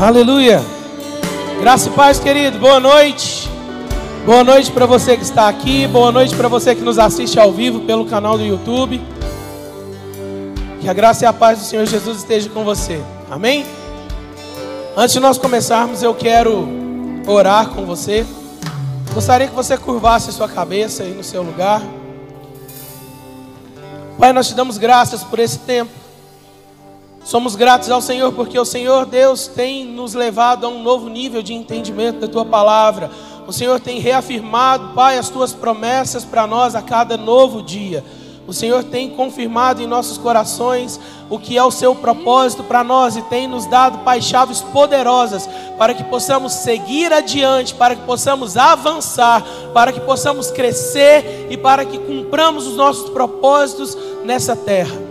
Aleluia. Graça e paz, querido. Boa noite. Boa noite para você que está aqui. Boa noite para você que nos assiste ao vivo pelo canal do YouTube. Que a graça e a paz do Senhor Jesus esteja com você. Amém? Antes de nós começarmos, eu quero orar com você. Gostaria que você curvasse sua cabeça aí no seu lugar. Pai, nós te damos graças por esse tempo. Somos gratos ao Senhor porque o Senhor Deus tem nos levado a um novo nível de entendimento da tua palavra. O Senhor tem reafirmado, Pai, as tuas promessas para nós a cada novo dia. O Senhor tem confirmado em nossos corações o que é o seu propósito para nós e tem nos dado, Pai, chaves poderosas para que possamos seguir adiante, para que possamos avançar, para que possamos crescer e para que cumpramos os nossos propósitos nessa terra.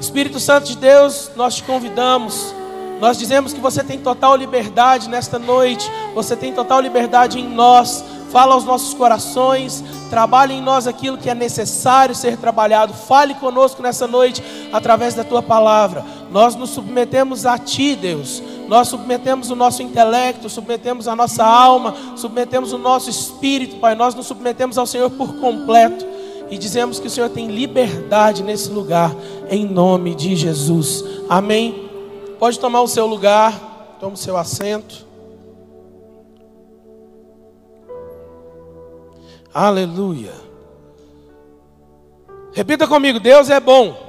Espírito Santo de Deus, nós te convidamos. Nós dizemos que você tem total liberdade nesta noite, você tem total liberdade em nós fala aos nossos corações, trabalhe em nós aquilo que é necessário ser trabalhado. Fale conosco nessa noite através da tua palavra. Nós nos submetemos a ti, Deus. Nós submetemos o nosso intelecto, submetemos a nossa alma, submetemos o nosso espírito, Pai. Nós nos submetemos ao Senhor por completo e dizemos que o Senhor tem liberdade nesse lugar, em nome de Jesus. Amém. Pode tomar o seu lugar, tome o seu assento. Aleluia. Repita comigo: Deus é bom.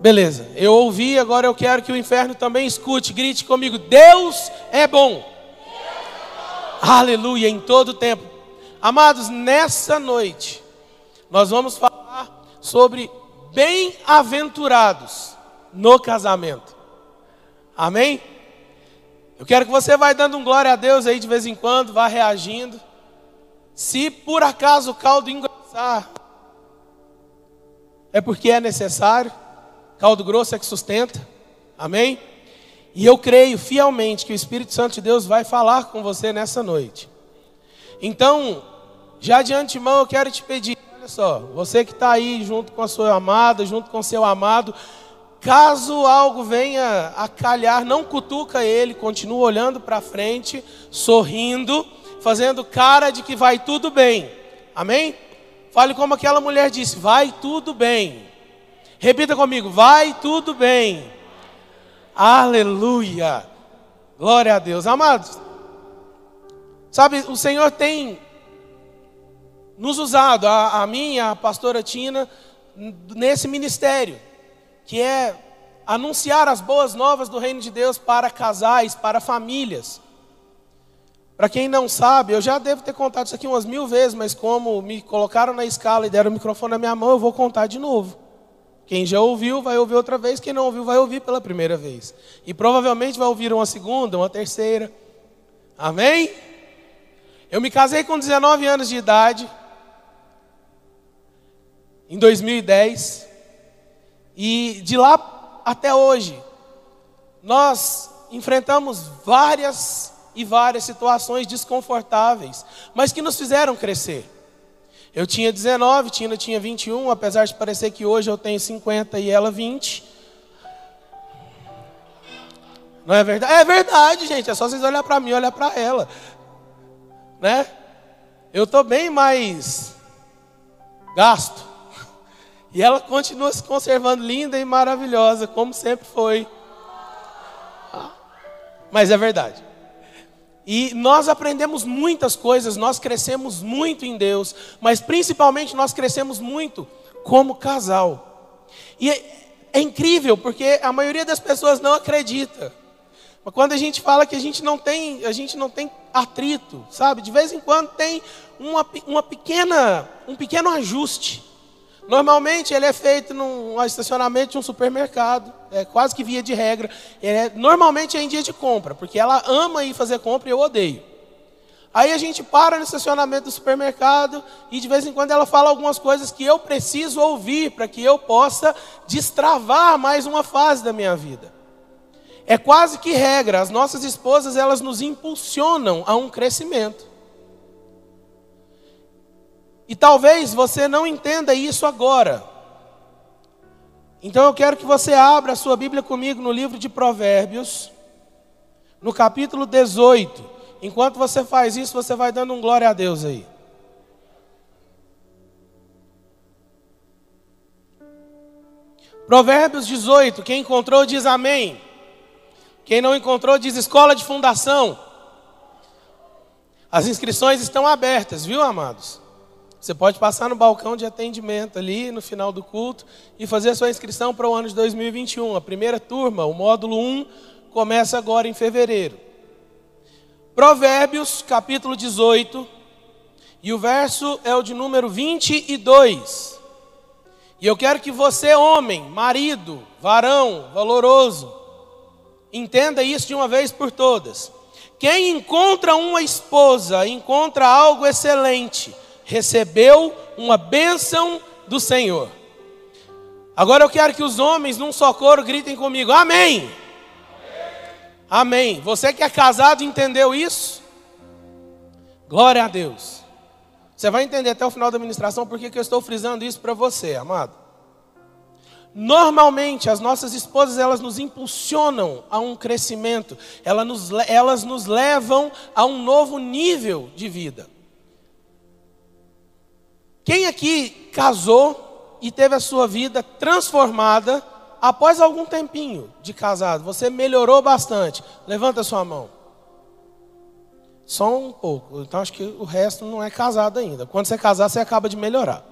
Beleza, eu ouvi, agora eu quero que o inferno também escute. Grite comigo: Deus é bom. Deus é bom. Aleluia, em todo tempo. Amados, nessa noite, nós vamos falar sobre bem-aventurados no casamento. Amém? Eu quero que você vá dando um glória a Deus aí de vez em quando, vá reagindo. Se por acaso o caldo engrossar, é porque é necessário. Caldo grosso é que sustenta. Amém? E eu creio fielmente que o Espírito Santo de Deus vai falar com você nessa noite. Então, já de antemão eu quero te pedir, olha só, você que está aí junto com a sua amada, junto com seu amado, caso algo venha a calhar, não cutuca ele, continua olhando para frente, sorrindo fazendo cara de que vai tudo bem. Amém? Fale como aquela mulher disse: vai tudo bem. Repita comigo: vai tudo bem. Aleluia. Glória a Deus. Amados, sabe, o Senhor tem nos usado, a, a mim, a pastora Tina, nesse ministério, que é anunciar as boas novas do reino de Deus para casais, para famílias. Para quem não sabe, eu já devo ter contado isso aqui umas mil vezes, mas como me colocaram na escala e deram o microfone na minha mão, eu vou contar de novo. Quem já ouviu, vai ouvir outra vez. Quem não ouviu, vai ouvir pela primeira vez. E provavelmente vai ouvir uma segunda, uma terceira. Amém? Eu me casei com 19 anos de idade, em 2010. E de lá até hoje, nós enfrentamos várias e várias situações desconfortáveis, mas que nos fizeram crescer. Eu tinha 19, Tina tinha 21, apesar de parecer que hoje eu tenho 50 e ela 20. Não é verdade? É verdade, gente. É só vocês olhar para mim, olhar para ela. Né? Eu estou bem mais gasto. E ela continua se conservando linda e maravilhosa, como sempre foi. Mas é verdade. E nós aprendemos muitas coisas, nós crescemos muito em Deus, mas principalmente nós crescemos muito como casal. E é, é incrível porque a maioria das pessoas não acredita. Mas quando a gente fala que a gente não tem, a gente não tem atrito, sabe? De vez em quando tem uma, uma pequena, um pequeno ajuste. Normalmente ele é feito num estacionamento de um supermercado, é quase que via de regra. É, normalmente é em dia de compra, porque ela ama ir fazer compra e eu odeio. Aí a gente para no estacionamento do supermercado e de vez em quando ela fala algumas coisas que eu preciso ouvir para que eu possa destravar mais uma fase da minha vida. É quase que regra, as nossas esposas elas nos impulsionam a um crescimento. E talvez você não entenda isso agora. Então eu quero que você abra a sua Bíblia comigo no livro de Provérbios, no capítulo 18. Enquanto você faz isso, você vai dando um glória a Deus aí. Provérbios 18, quem encontrou diz amém. Quem não encontrou diz escola de fundação. As inscrições estão abertas, viu, amados? Você pode passar no balcão de atendimento ali no final do culto e fazer a sua inscrição para o ano de 2021. A primeira turma, o módulo 1, começa agora em fevereiro. Provérbios, capítulo 18, e o verso é o de número 22. E eu quero que você, homem, marido, varão, valoroso, entenda isso de uma vez por todas. Quem encontra uma esposa, encontra algo excelente, recebeu uma bênção do Senhor. Agora eu quero que os homens, num só coro, gritem comigo: Amém. Amém. Você que é casado entendeu isso? Glória a Deus. Você vai entender até o final da ministração porque que eu estou frisando isso para você, amado. Normalmente as nossas esposas elas nos impulsionam a um crescimento, elas nos, elas nos levam a um novo nível de vida. Quem aqui casou e teve a sua vida transformada após algum tempinho de casado? Você melhorou bastante. Levanta a sua mão. Só um pouco. Então acho que o resto não é casado ainda. Quando você casar, você acaba de melhorar.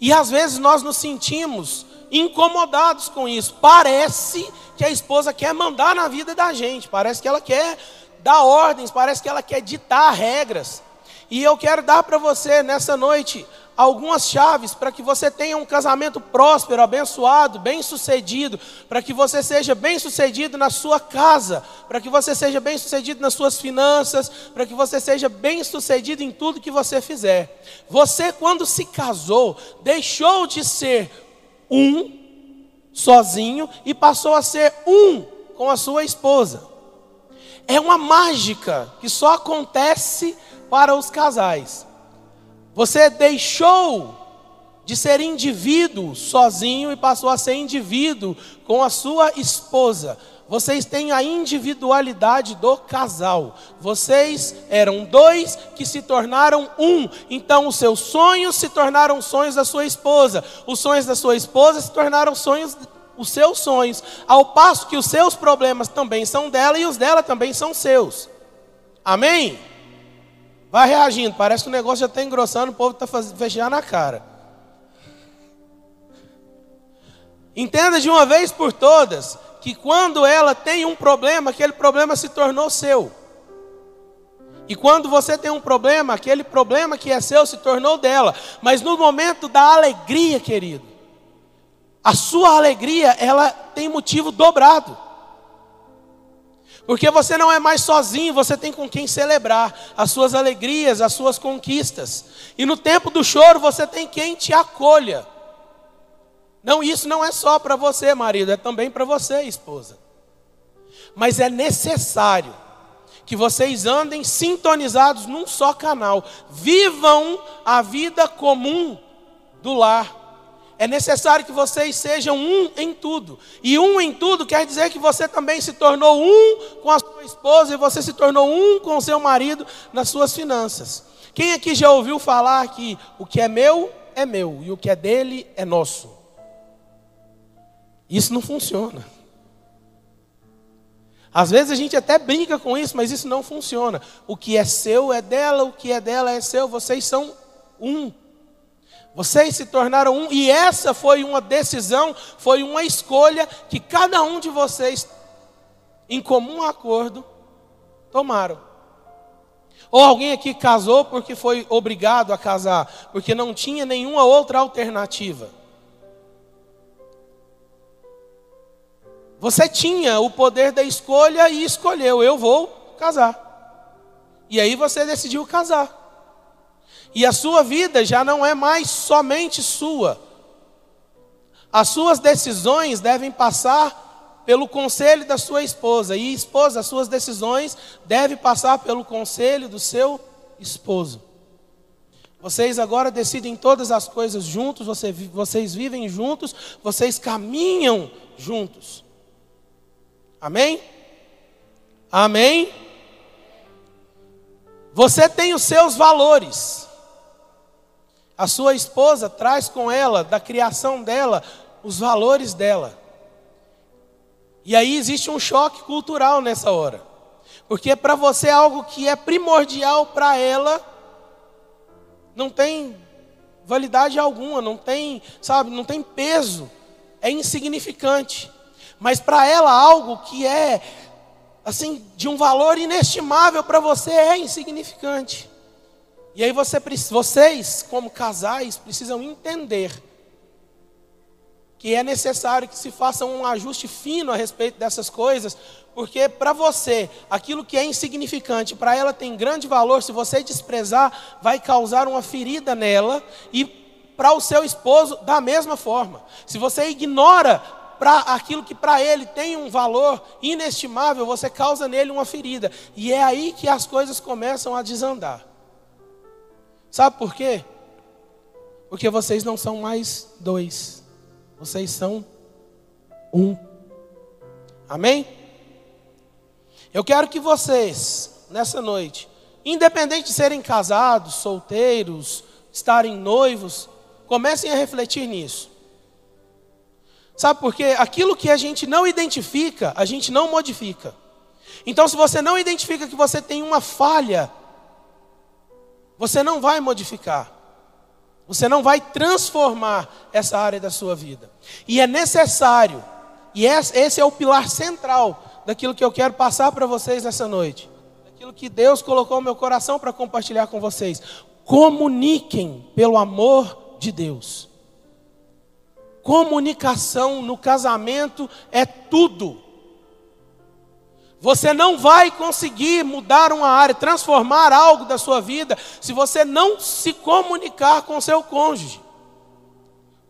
E às vezes nós nos sentimos incomodados com isso. Parece que a esposa quer mandar na vida da gente, parece que ela quer dar ordens, parece que ela quer ditar regras. E eu quero dar para você nessa noite algumas chaves para que você tenha um casamento próspero, abençoado, bem-sucedido, para que você seja bem-sucedido na sua casa, para que você seja bem-sucedido nas suas finanças, para que você seja bem-sucedido em tudo que você fizer. Você, quando se casou, deixou de ser um sozinho e passou a ser um com a sua esposa. É uma mágica que só acontece para os casais. Você deixou de ser indivíduo sozinho e passou a ser indivíduo com a sua esposa. Vocês têm a individualidade do casal. Vocês eram dois que se tornaram um. Então os seus sonhos se tornaram sonhos da sua esposa. Os sonhos da sua esposa se tornaram sonhos os seus sonhos, ao passo que os seus problemas também são dela e os dela também são seus. Amém? Vai reagindo, parece que o negócio já está engrossando, o povo está fechando na cara. Entenda de uma vez por todas que quando ela tem um problema, aquele problema se tornou seu. E quando você tem um problema, aquele problema que é seu se tornou dela. Mas no momento da alegria, querido, a sua alegria, ela tem motivo dobrado. Porque você não é mais sozinho, você tem com quem celebrar as suas alegrias, as suas conquistas. E no tempo do choro você tem quem te acolha. Não, isso não é só para você, marido, é também para você, esposa. Mas é necessário que vocês andem sintonizados num só canal, vivam a vida comum do lar. É necessário que vocês sejam um em tudo. E um em tudo quer dizer que você também se tornou um com a sua esposa e você se tornou um com o seu marido nas suas finanças. Quem aqui já ouviu falar que o que é meu é meu e o que é dele é nosso? Isso não funciona. Às vezes a gente até brinca com isso, mas isso não funciona. O que é seu é dela, o que é dela é seu, vocês são um. Vocês se tornaram um, e essa foi uma decisão, foi uma escolha que cada um de vocês, em comum acordo, tomaram. Ou alguém aqui casou porque foi obrigado a casar, porque não tinha nenhuma outra alternativa. Você tinha o poder da escolha e escolheu: eu vou casar. E aí você decidiu casar. E a sua vida já não é mais somente sua. As suas decisões devem passar pelo conselho da sua esposa. E esposa, as suas decisões devem passar pelo conselho do seu esposo. Vocês agora decidem todas as coisas juntos, vocês vivem juntos, vocês caminham juntos. Amém? Amém? Você tem os seus valores. A sua esposa traz com ela, da criação dela, os valores dela. E aí existe um choque cultural nessa hora. Porque para você é algo que é primordial para ela, não tem validade alguma, não tem, sabe, não tem peso, é insignificante. Mas para ela algo que é assim de um valor inestimável para você é insignificante. E aí você, vocês, como casais, precisam entender que é necessário que se faça um ajuste fino a respeito dessas coisas, porque para você, aquilo que é insignificante, para ela tem grande valor, se você desprezar, vai causar uma ferida nela e para o seu esposo da mesma forma. Se você ignora para aquilo que para ele tem um valor inestimável, você causa nele uma ferida. E é aí que as coisas começam a desandar. Sabe por quê? Porque vocês não são mais dois, vocês são um. Amém? Eu quero que vocês, nessa noite, independente de serem casados, solteiros, estarem noivos, comecem a refletir nisso. Sabe por quê? Aquilo que a gente não identifica, a gente não modifica. Então, se você não identifica que você tem uma falha, você não vai modificar. Você não vai transformar essa área da sua vida. E é necessário, e esse é o pilar central daquilo que eu quero passar para vocês nessa noite, daquilo que Deus colocou no meu coração para compartilhar com vocês. Comuniquem pelo amor de Deus. Comunicação no casamento é tudo. Você não vai conseguir mudar uma área, transformar algo da sua vida, se você não se comunicar com seu cônjuge.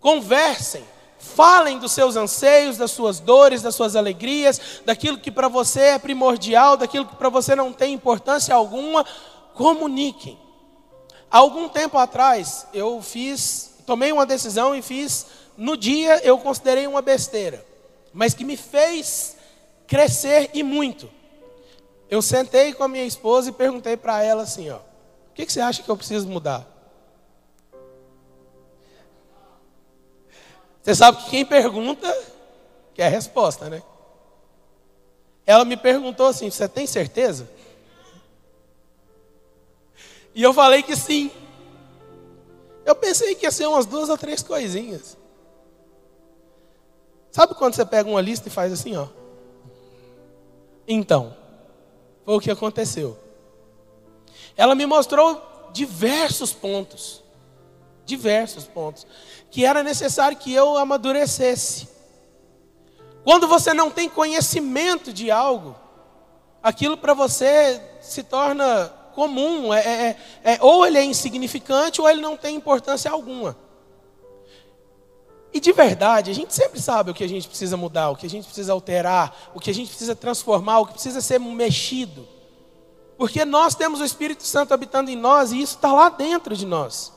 Conversem, Falem dos seus anseios, das suas dores, das suas alegrias, daquilo que para você é primordial, daquilo que para você não tem importância alguma. Comuniquem. Há algum tempo atrás, eu fiz, tomei uma decisão e fiz, no dia eu considerei uma besteira, mas que me fez crescer e muito. Eu sentei com a minha esposa e perguntei para ela assim: ó, o que, que você acha que eu preciso mudar? Você sabe que quem pergunta quer a resposta, né? Ela me perguntou assim: Você tem certeza? E eu falei que sim. Eu pensei que ia ser umas duas ou três coisinhas. Sabe quando você pega uma lista e faz assim, ó? Então, foi o que aconteceu. Ela me mostrou diversos pontos. Diversos pontos que era necessário que eu amadurecesse. Quando você não tem conhecimento de algo, aquilo para você se torna comum, é, é, é, ou ele é insignificante ou ele não tem importância alguma. E de verdade, a gente sempre sabe o que a gente precisa mudar, o que a gente precisa alterar, o que a gente precisa transformar, o que precisa ser mexido. Porque nós temos o Espírito Santo habitando em nós e isso está lá dentro de nós.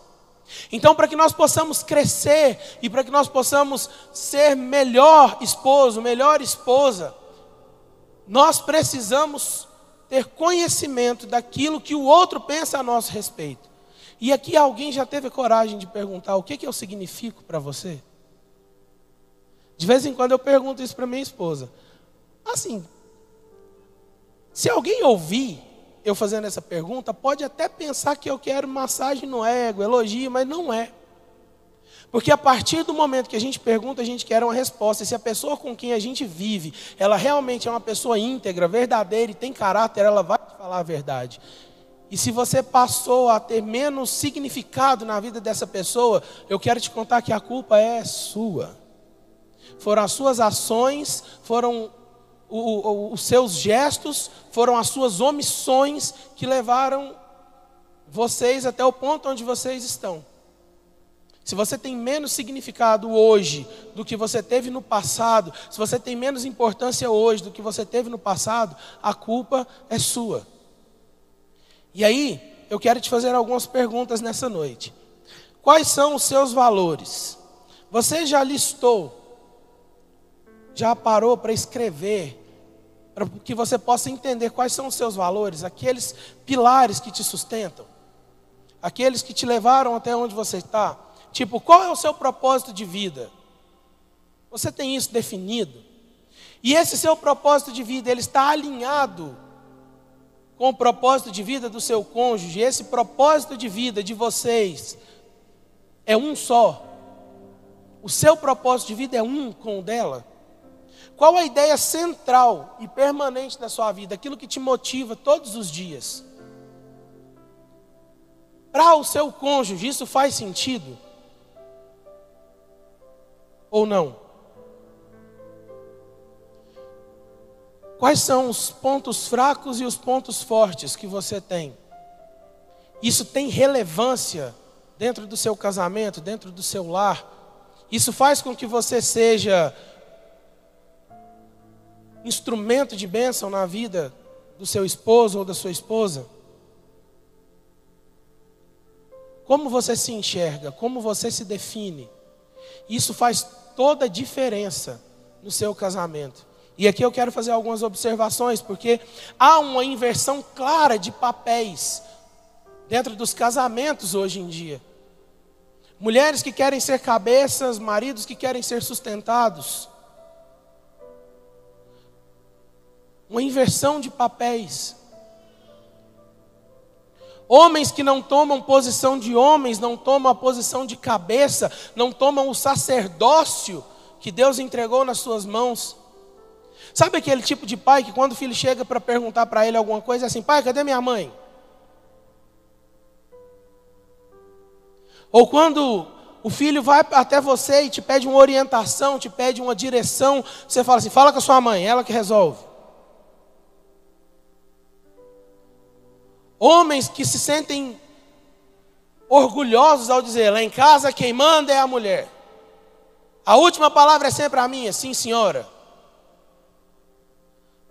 Então, para que nós possamos crescer e para que nós possamos ser melhor esposo, melhor esposa, nós precisamos ter conhecimento daquilo que o outro pensa a nosso respeito. E aqui alguém já teve coragem de perguntar o que, que eu significo para você? De vez em quando eu pergunto isso para minha esposa. Assim, se alguém ouvir eu fazendo essa pergunta, pode até pensar que eu quero massagem no ego, elogio, mas não é. Porque a partir do momento que a gente pergunta, a gente quer uma resposta. E se a pessoa com quem a gente vive, ela realmente é uma pessoa íntegra, verdadeira e tem caráter, ela vai falar a verdade. E se você passou a ter menos significado na vida dessa pessoa, eu quero te contar que a culpa é sua. Foram as suas ações, foram o, o, os seus gestos, foram as suas omissões que levaram vocês até o ponto onde vocês estão. Se você tem menos significado hoje do que você teve no passado, se você tem menos importância hoje do que você teve no passado, a culpa é sua. E aí, eu quero te fazer algumas perguntas nessa noite. Quais são os seus valores? Você já listou? Já parou para escrever? Para que você possa entender quais são os seus valores, aqueles pilares que te sustentam, aqueles que te levaram até onde você está. Tipo, qual é o seu propósito de vida? Você tem isso definido? E esse seu propósito de vida, ele está alinhado com o propósito de vida do seu cônjuge, esse propósito de vida de vocês é um só. O seu propósito de vida é um com o dela. Qual a ideia central e permanente da sua vida, aquilo que te motiva todos os dias? Para o seu cônjuge, isso faz sentido? Ou não? Quais são os pontos fracos e os pontos fortes que você tem? Isso tem relevância dentro do seu casamento, dentro do seu lar? Isso faz com que você seja instrumento de bênção na vida do seu esposo ou da sua esposa? Como você se enxerga? Como você se define? Isso faz toda a diferença no seu casamento. E aqui eu quero fazer algumas observações, porque há uma inversão clara de papéis dentro dos casamentos hoje em dia. Mulheres que querem ser cabeças, maridos que querem ser sustentados. Uma inversão de papéis. Homens que não tomam posição de homens, não tomam a posição de cabeça, não tomam o sacerdócio que Deus entregou nas suas mãos. Sabe aquele tipo de pai que quando o filho chega para perguntar para ele alguma coisa, é assim: pai, cadê minha mãe? Ou quando o filho vai até você e te pede uma orientação, te pede uma direção, você fala assim: fala com a sua mãe, ela que resolve. Homens que se sentem orgulhosos ao dizer: lá em casa quem manda é a mulher. A última palavra é sempre a minha, sim, senhora.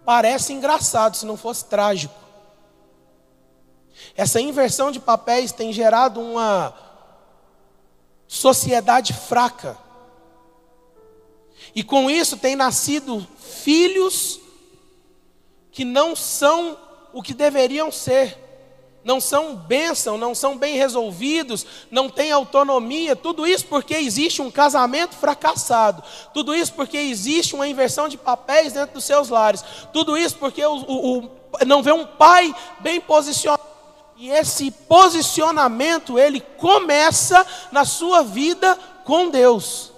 Parece engraçado se não fosse trágico. Essa inversão de papéis tem gerado uma sociedade fraca. E com isso tem nascido filhos que não são o que deveriam ser não são bênção, não são bem resolvidos, não têm autonomia, tudo isso porque existe um casamento fracassado, tudo isso porque existe uma inversão de papéis dentro dos seus lares, tudo isso porque o, o, o não vê um pai bem posicionado. E esse posicionamento, ele começa na sua vida com Deus.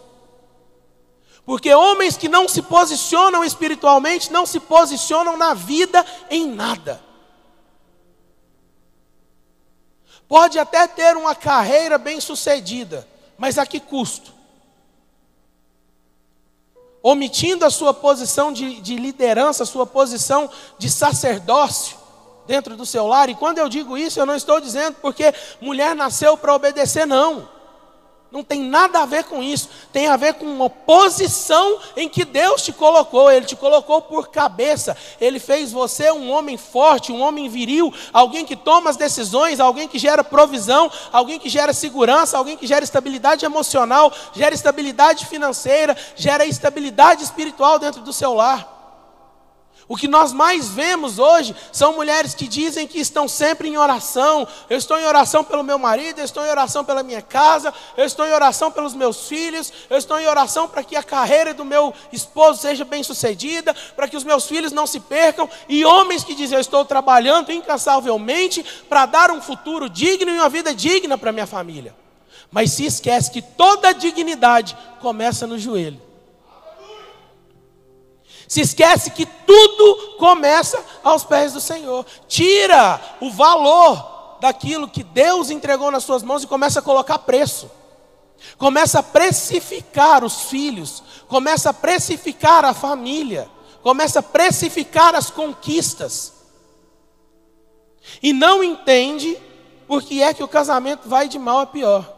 Porque homens que não se posicionam espiritualmente, não se posicionam na vida em nada. Pode até ter uma carreira bem sucedida, mas a que custo? Omitindo a sua posição de, de liderança, a sua posição de sacerdócio dentro do seu lar. E quando eu digo isso, eu não estou dizendo porque mulher nasceu para obedecer, não. Não tem nada a ver com isso. Tem a ver com uma posição em que Deus te colocou. Ele te colocou por cabeça. Ele fez você um homem forte, um homem viril, alguém que toma as decisões, alguém que gera provisão, alguém que gera segurança, alguém que gera estabilidade emocional, gera estabilidade financeira, gera estabilidade espiritual dentro do seu lar. O que nós mais vemos hoje são mulheres que dizem que estão sempre em oração. Eu estou em oração pelo meu marido, eu estou em oração pela minha casa, eu estou em oração pelos meus filhos, eu estou em oração para que a carreira do meu esposo seja bem sucedida, para que os meus filhos não se percam. E homens que dizem: Eu estou trabalhando incansavelmente para dar um futuro digno e uma vida digna para minha família. Mas se esquece que toda dignidade começa no joelho. Se esquece que tudo começa aos pés do Senhor. Tira o valor daquilo que Deus entregou nas suas mãos e começa a colocar preço. Começa a precificar os filhos, começa a precificar a família, começa a precificar as conquistas. E não entende por que é que o casamento vai de mal a pior.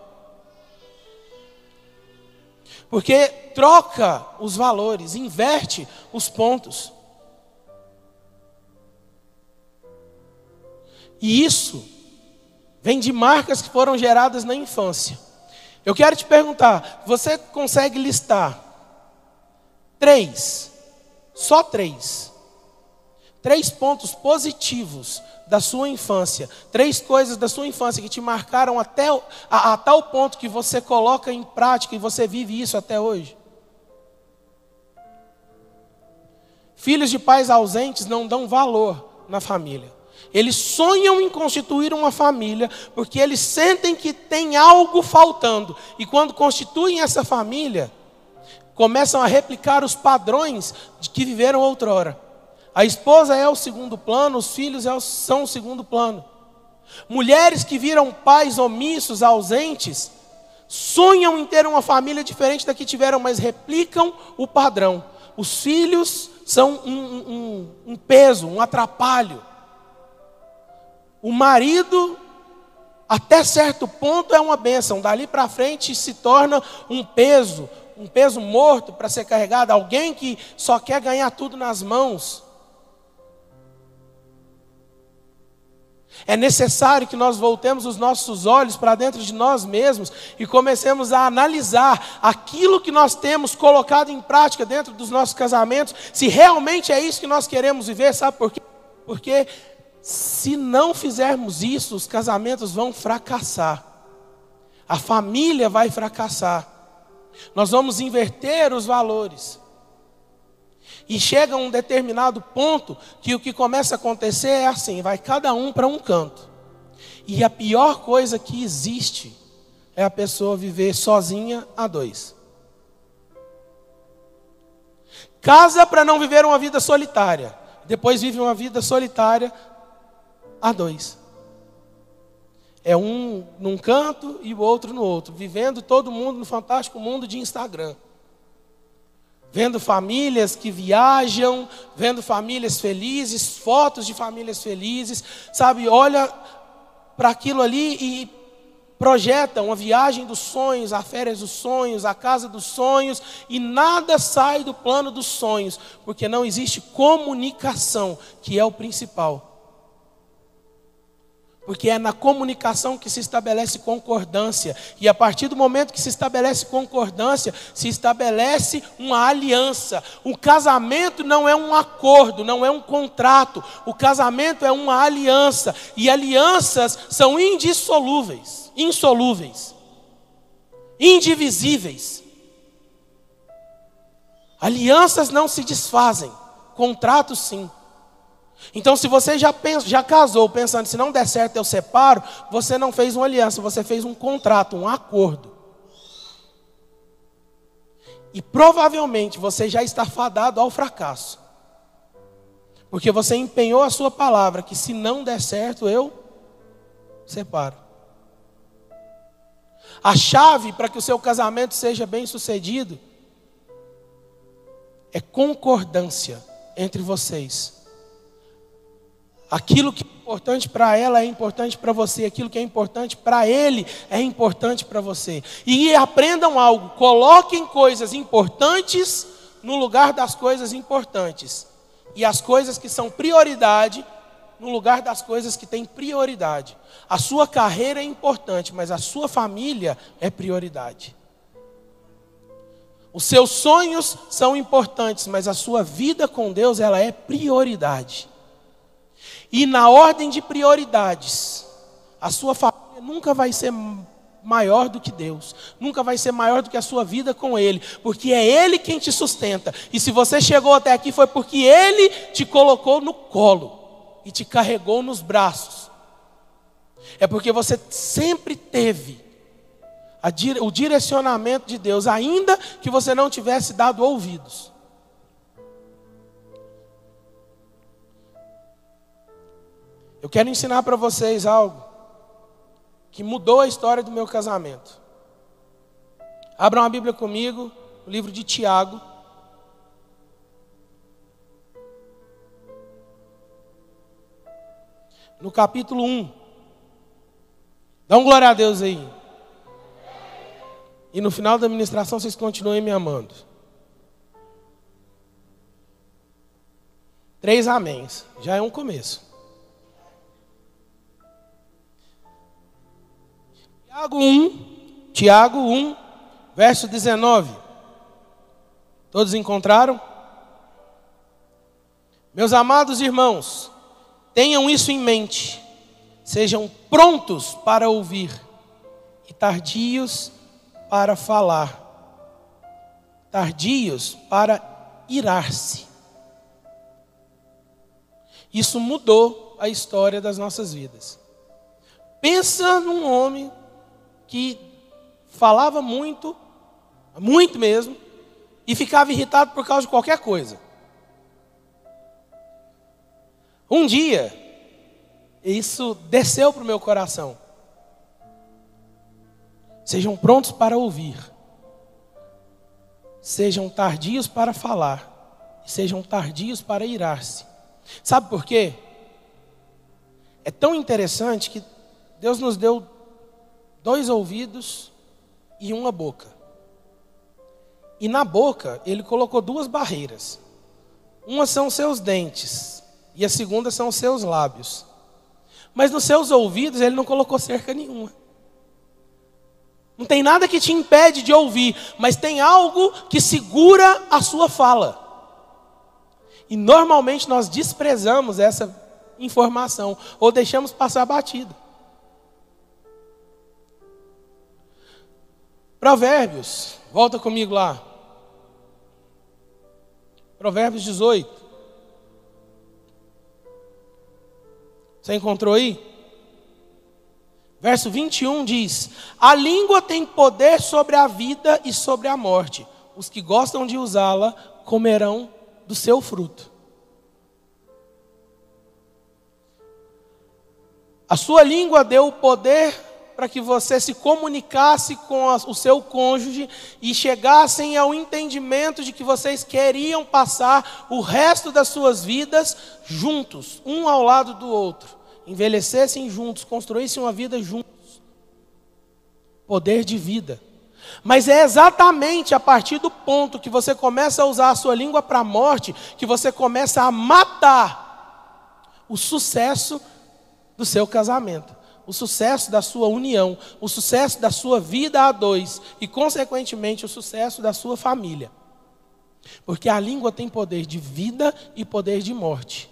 Porque troca os valores, inverte os pontos. E isso Vem de marcas que foram geradas na infância. Eu quero te perguntar: você consegue listar três, só três, três pontos positivos da sua infância, três coisas da sua infância que te marcaram até a, a tal ponto que você coloca em prática e você vive isso até hoje? Filhos de pais ausentes não dão valor na família. Eles sonham em constituir uma família porque eles sentem que tem algo faltando. E quando constituem essa família, começam a replicar os padrões de que viveram outrora. A esposa é o segundo plano, os filhos é são o segundo plano. Mulheres que viram pais omissos, ausentes, sonham em ter uma família diferente da que tiveram, mas replicam o padrão. Os filhos são um, um, um peso, um atrapalho. O marido, até certo ponto, é uma bênção, dali para frente se torna um peso, um peso morto para ser carregado, alguém que só quer ganhar tudo nas mãos. É necessário que nós voltemos os nossos olhos para dentro de nós mesmos e comecemos a analisar aquilo que nós temos colocado em prática dentro dos nossos casamentos, se realmente é isso que nós queremos viver, sabe por quê? Porque se não fizermos isso, os casamentos vão fracassar, a família vai fracassar, nós vamos inverter os valores. E chega um determinado ponto que o que começa a acontecer é assim: vai cada um para um canto. E a pior coisa que existe é a pessoa viver sozinha a dois. Casa para não viver uma vida solitária. Depois vive uma vida solitária a dois. É um num canto e o outro no outro, vivendo todo mundo no fantástico mundo de Instagram vendo famílias que viajam, vendo famílias felizes, fotos de famílias felizes, sabe? Olha para aquilo ali e projeta uma viagem dos sonhos, a férias dos sonhos, a casa dos sonhos, e nada sai do plano dos sonhos, porque não existe comunicação, que é o principal. Porque é na comunicação que se estabelece concordância. E a partir do momento que se estabelece concordância, se estabelece uma aliança. O casamento não é um acordo, não é um contrato. O casamento é uma aliança. E alianças são indissolúveis, insolúveis, indivisíveis. Alianças não se desfazem, contratos sim. Então, se você já, pensa, já casou pensando, se não der certo eu separo, você não fez uma aliança, você fez um contrato, um acordo. E provavelmente você já está fadado ao fracasso. Porque você empenhou a sua palavra que se não der certo eu separo. A chave para que o seu casamento seja bem sucedido é concordância entre vocês. Aquilo que é importante para ela é importante para você, aquilo que é importante para ele é importante para você. E aprendam algo, coloquem coisas importantes no lugar das coisas importantes. E as coisas que são prioridade no lugar das coisas que têm prioridade. A sua carreira é importante, mas a sua família é prioridade. Os seus sonhos são importantes, mas a sua vida com Deus ela é prioridade. E na ordem de prioridades, a sua família nunca vai ser maior do que Deus, nunca vai ser maior do que a sua vida com Ele, porque é Ele quem te sustenta. E se você chegou até aqui foi porque Ele te colocou no colo e te carregou nos braços. É porque você sempre teve o direcionamento de Deus, ainda que você não tivesse dado ouvidos. Eu quero ensinar para vocês algo que mudou a história do meu casamento. Abram a Bíblia comigo, o livro de Tiago. No capítulo 1. Dá um glória a Deus aí. E no final da ministração vocês continuem me amando. Três améns. Já é um começo. Tiago 1, Tiago 1, verso 19. Todos encontraram? Meus amados irmãos, tenham isso em mente. Sejam prontos para ouvir e tardios para falar. Tardios para irar-se. Isso mudou a história das nossas vidas. Pensa num homem que falava muito, muito mesmo, e ficava irritado por causa de qualquer coisa. Um dia, isso desceu para o meu coração. Sejam prontos para ouvir, sejam tardios para falar, sejam tardios para irar-se. Sabe por quê? É tão interessante que Deus nos deu dois ouvidos e uma boca. E na boca, ele colocou duas barreiras. Uma são seus dentes, e a segunda são seus lábios. Mas nos seus ouvidos, ele não colocou cerca nenhuma. Não tem nada que te impede de ouvir, mas tem algo que segura a sua fala. E normalmente nós desprezamos essa informação ou deixamos passar batido. Provérbios, volta comigo lá. Provérbios 18. Você encontrou aí? Verso 21 diz: A língua tem poder sobre a vida e sobre a morte. Os que gostam de usá-la comerão do seu fruto. A sua língua deu o poder para que você se comunicasse com o seu cônjuge e chegassem ao entendimento de que vocês queriam passar o resto das suas vidas juntos, um ao lado do outro, envelhecessem juntos, construíssem uma vida juntos. Poder de vida. Mas é exatamente a partir do ponto que você começa a usar a sua língua para a morte que você começa a matar o sucesso do seu casamento o sucesso da sua união, o sucesso da sua vida a dois e, consequentemente, o sucesso da sua família. Porque a língua tem poder de vida e poder de morte.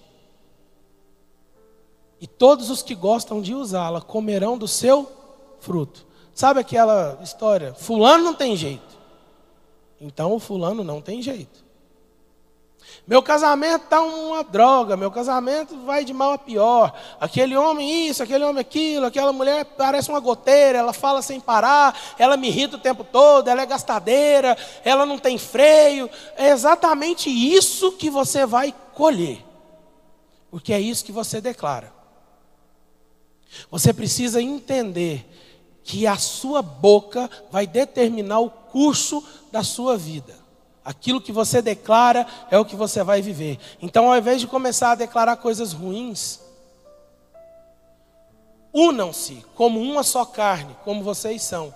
E todos os que gostam de usá-la comerão do seu fruto. Sabe aquela história? Fulano não tem jeito. Então o fulano não tem jeito. Meu casamento está uma droga, meu casamento vai de mal a pior. Aquele homem isso, aquele homem aquilo, aquela mulher parece uma goteira, ela fala sem parar, ela me irrita o tempo todo, ela é gastadeira, ela não tem freio. É exatamente isso que você vai colher. Porque é isso que você declara. Você precisa entender que a sua boca vai determinar o curso da sua vida. Aquilo que você declara é o que você vai viver. Então, ao invés de começar a declarar coisas ruins, unam-se como uma só carne, como vocês são.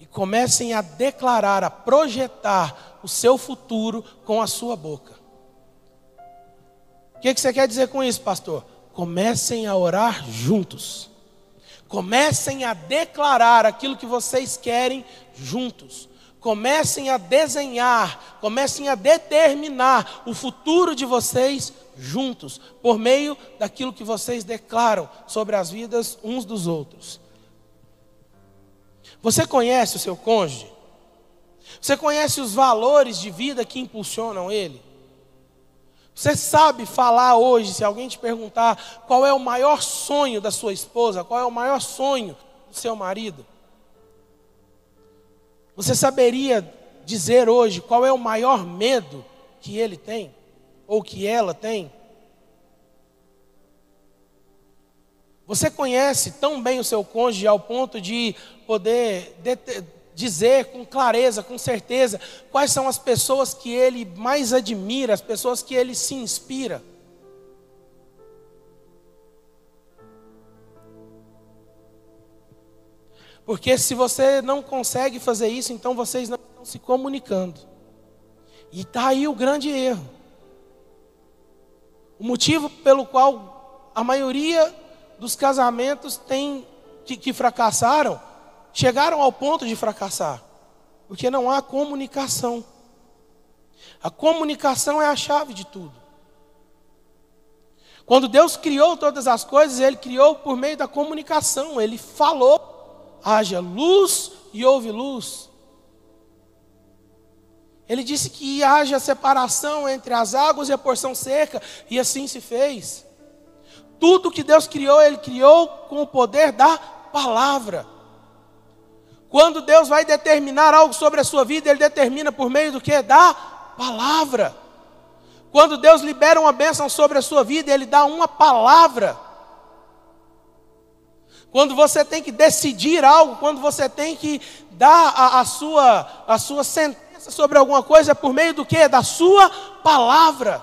E comecem a declarar, a projetar o seu futuro com a sua boca. O que, que você quer dizer com isso, pastor? Comecem a orar juntos. Comecem a declarar aquilo que vocês querem juntos comecem a desenhar, comecem a determinar o futuro de vocês juntos, por meio daquilo que vocês declaram sobre as vidas uns dos outros. Você conhece o seu cônjuge? Você conhece os valores de vida que impulsionam ele? Você sabe falar hoje, se alguém te perguntar qual é o maior sonho da sua esposa, qual é o maior sonho do seu marido? Você saberia dizer hoje qual é o maior medo que ele tem? Ou que ela tem? Você conhece tão bem o seu cônjuge ao ponto de poder dizer com clareza, com certeza, quais são as pessoas que ele mais admira, as pessoas que ele se inspira? Porque se você não consegue fazer isso, então vocês não estão se comunicando. E está aí o grande erro. O motivo pelo qual a maioria dos casamentos tem que, que fracassaram chegaram ao ponto de fracassar, porque não há comunicação. A comunicação é a chave de tudo. Quando Deus criou todas as coisas, Ele criou por meio da comunicação. Ele falou: haja luz e houve luz. Ele disse que haja separação entre as águas e a porção seca, e assim se fez. Tudo que Deus criou, Ele criou com o poder da palavra. Quando Deus vai determinar algo sobre a sua vida, Ele determina por meio do que? Da palavra. Quando Deus libera uma bênção sobre a sua vida, Ele dá uma palavra. Quando você tem que decidir algo, quando você tem que dar a, a sua, a sua sentença sobre alguma coisa, é por meio do que? Da sua palavra.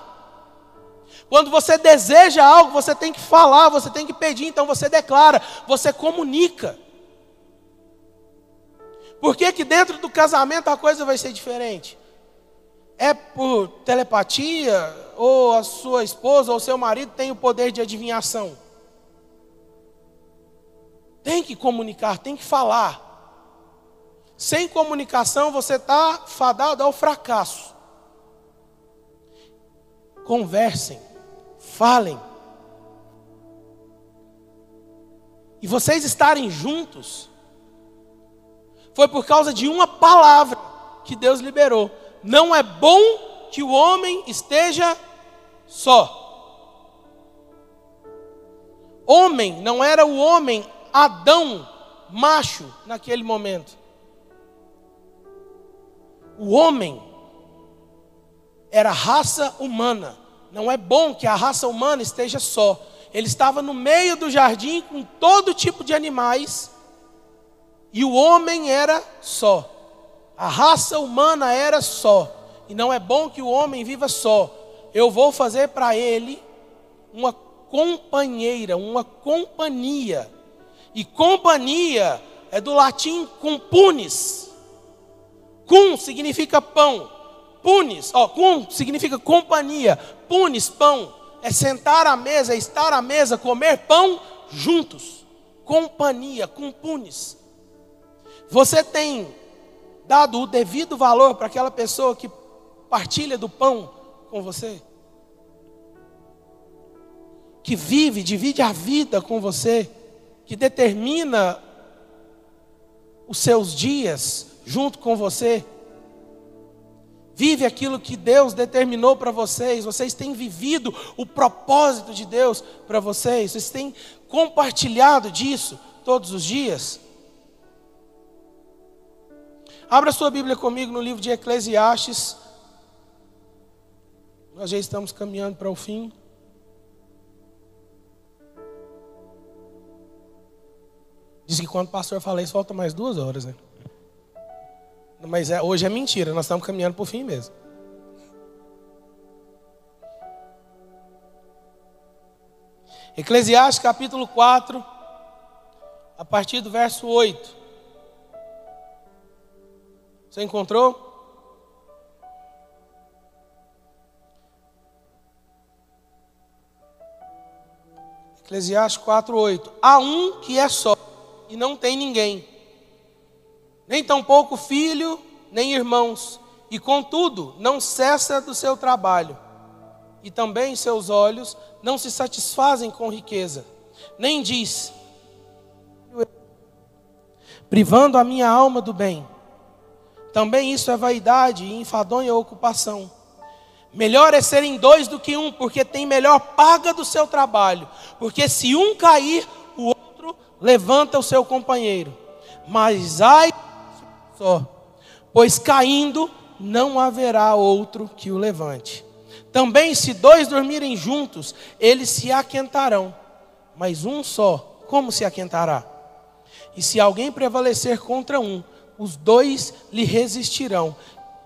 Quando você deseja algo, você tem que falar, você tem que pedir, então você declara, você comunica. Por que, que dentro do casamento a coisa vai ser diferente? É por telepatia? Ou a sua esposa ou seu marido tem o poder de adivinhação? Tem que comunicar, tem que falar. Sem comunicação você está fadado ao fracasso. Conversem, falem. E vocês estarem juntos foi por causa de uma palavra que Deus liberou. Não é bom que o homem esteja só. Homem não era o homem Adão macho naquele momento. O homem era raça humana. Não é bom que a raça humana esteja só. Ele estava no meio do jardim com todo tipo de animais. E o homem era só. A raça humana era só. E não é bom que o homem viva só. Eu vou fazer para ele uma companheira, uma companhia. E companhia é do latim cumpunis. Cum significa pão. Punis, ó, cum significa companhia. Punis, pão. É sentar à mesa, é estar à mesa, comer pão juntos. Companhia, cumpunis. Você tem dado o devido valor para aquela pessoa que partilha do pão com você? Que vive, divide a vida com você, que determina os seus dias junto com você? Vive aquilo que Deus determinou para vocês, vocês têm vivido o propósito de Deus para vocês, vocês têm compartilhado disso todos os dias? Abra sua Bíblia comigo no livro de Eclesiastes. Nós já estamos caminhando para o fim. Diz que quando o pastor fala isso, falta mais duas horas, né? Mas é, hoje é mentira, nós estamos caminhando para o fim mesmo. Eclesiastes capítulo 4, a partir do verso 8. Você encontrou? Eclesiastes 4:8. Há um que é só e não tem ninguém, nem tampouco filho, nem irmãos, e contudo não cessa do seu trabalho, e também seus olhos não se satisfazem com riqueza, nem diz, privando a minha alma do bem. Também isso é vaidade e enfadonha ocupação. Melhor é serem dois do que um, porque tem melhor paga do seu trabalho. Porque se um cair, o outro levanta o seu companheiro. Mas ai só, pois caindo não haverá outro que o levante. Também se dois dormirem juntos, eles se aquentarão. Mas um só, como se aquentará? E se alguém prevalecer contra um, os dois lhe resistirão.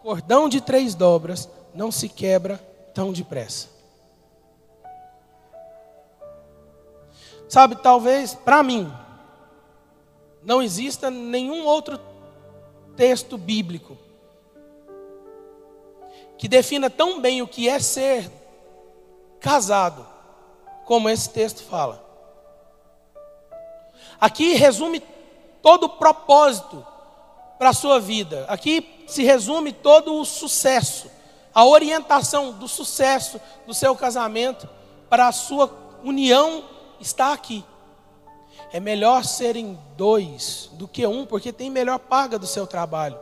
Cordão de três dobras não se quebra tão depressa. Sabe, talvez para mim não exista nenhum outro texto bíblico que defina tão bem o que é ser casado como esse texto fala. Aqui resume todo o propósito para a sua vida. Aqui se resume todo o sucesso, a orientação do sucesso do seu casamento para a sua união está aqui. É melhor serem dois do que um, porque tem melhor paga do seu trabalho.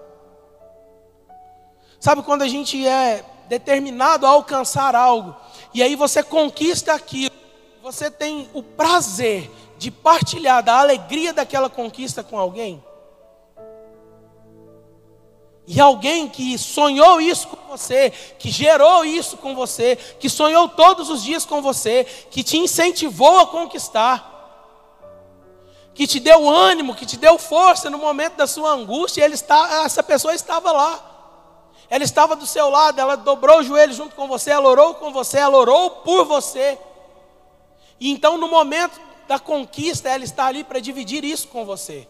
Sabe quando a gente é determinado a alcançar algo, e aí você conquista aquilo, você tem o prazer de partilhar da alegria daquela conquista com alguém? E alguém que sonhou isso com você, que gerou isso com você, que sonhou todos os dias com você, que te incentivou a conquistar, que te deu ânimo, que te deu força no momento da sua angústia, ele está, essa pessoa estava lá. Ela estava do seu lado, ela dobrou o joelho junto com você, ela orou com você, ela orou por você. E então, no momento da conquista, ela está ali para dividir isso com você.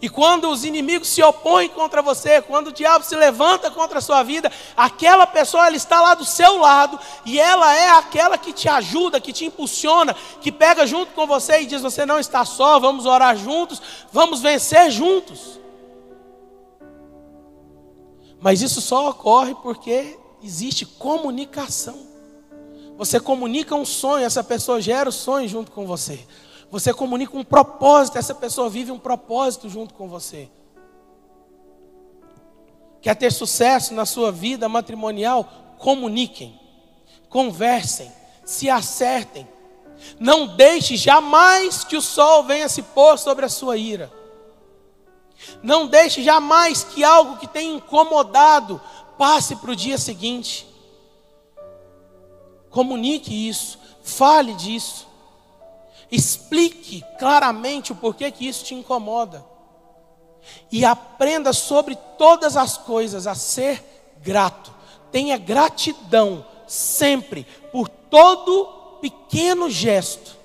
E quando os inimigos se opõem contra você, quando o diabo se levanta contra a sua vida, aquela pessoa ela está lá do seu lado e ela é aquela que te ajuda, que te impulsiona, que pega junto com você e diz: Você não está só, vamos orar juntos, vamos vencer juntos. Mas isso só ocorre porque existe comunicação. Você comunica um sonho, essa pessoa gera o sonho junto com você. Você comunica um propósito, essa pessoa vive um propósito junto com você. Quer ter sucesso na sua vida matrimonial? Comuniquem, conversem, se acertem. Não deixe jamais que o sol venha se pôr sobre a sua ira. Não deixe jamais que algo que tenha incomodado passe para o dia seguinte. Comunique isso, fale disso. Explique claramente o porquê que isso te incomoda. E aprenda sobre todas as coisas a ser grato. Tenha gratidão sempre por todo pequeno gesto,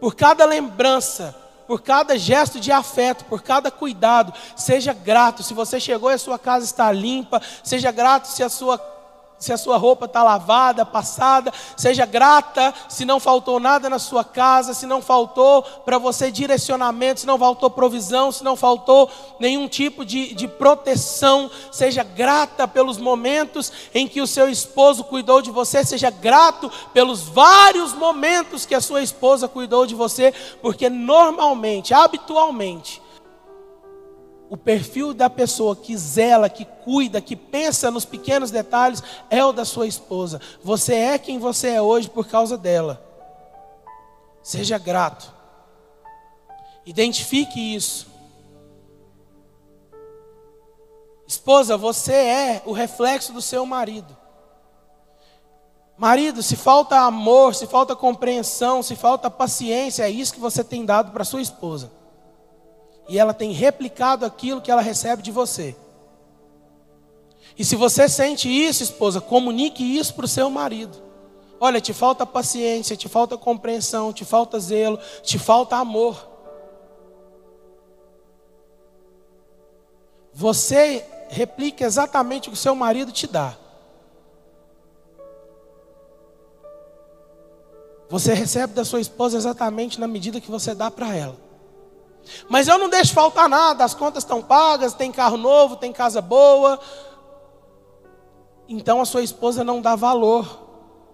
por cada lembrança, por cada gesto de afeto, por cada cuidado. Seja grato se você chegou e a sua casa está limpa, seja grato se a sua se a sua roupa está lavada, passada, seja grata se não faltou nada na sua casa, se não faltou para você direcionamento, se não faltou provisão, se não faltou nenhum tipo de, de proteção, seja grata pelos momentos em que o seu esposo cuidou de você, seja grato pelos vários momentos que a sua esposa cuidou de você, porque normalmente, habitualmente, o perfil da pessoa que zela, que cuida, que pensa nos pequenos detalhes é o da sua esposa. Você é quem você é hoje por causa dela. Seja grato. Identifique isso. Esposa, você é o reflexo do seu marido. Marido, se falta amor, se falta compreensão, se falta paciência, é isso que você tem dado para sua esposa e ela tem replicado aquilo que ela recebe de você. E se você sente isso, esposa, comunique isso para o seu marido. Olha, te falta paciência, te falta compreensão, te falta zelo, te falta amor. Você replica exatamente o que o seu marido te dá. Você recebe da sua esposa exatamente na medida que você dá para ela. Mas eu não deixo faltar nada, as contas estão pagas, tem carro novo, tem casa boa. Então a sua esposa não dá valor.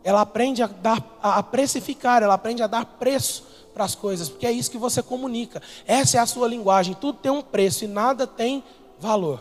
Ela aprende a, dar, a precificar, ela aprende a dar preço para as coisas, porque é isso que você comunica. Essa é a sua linguagem. Tudo tem um preço e nada tem valor.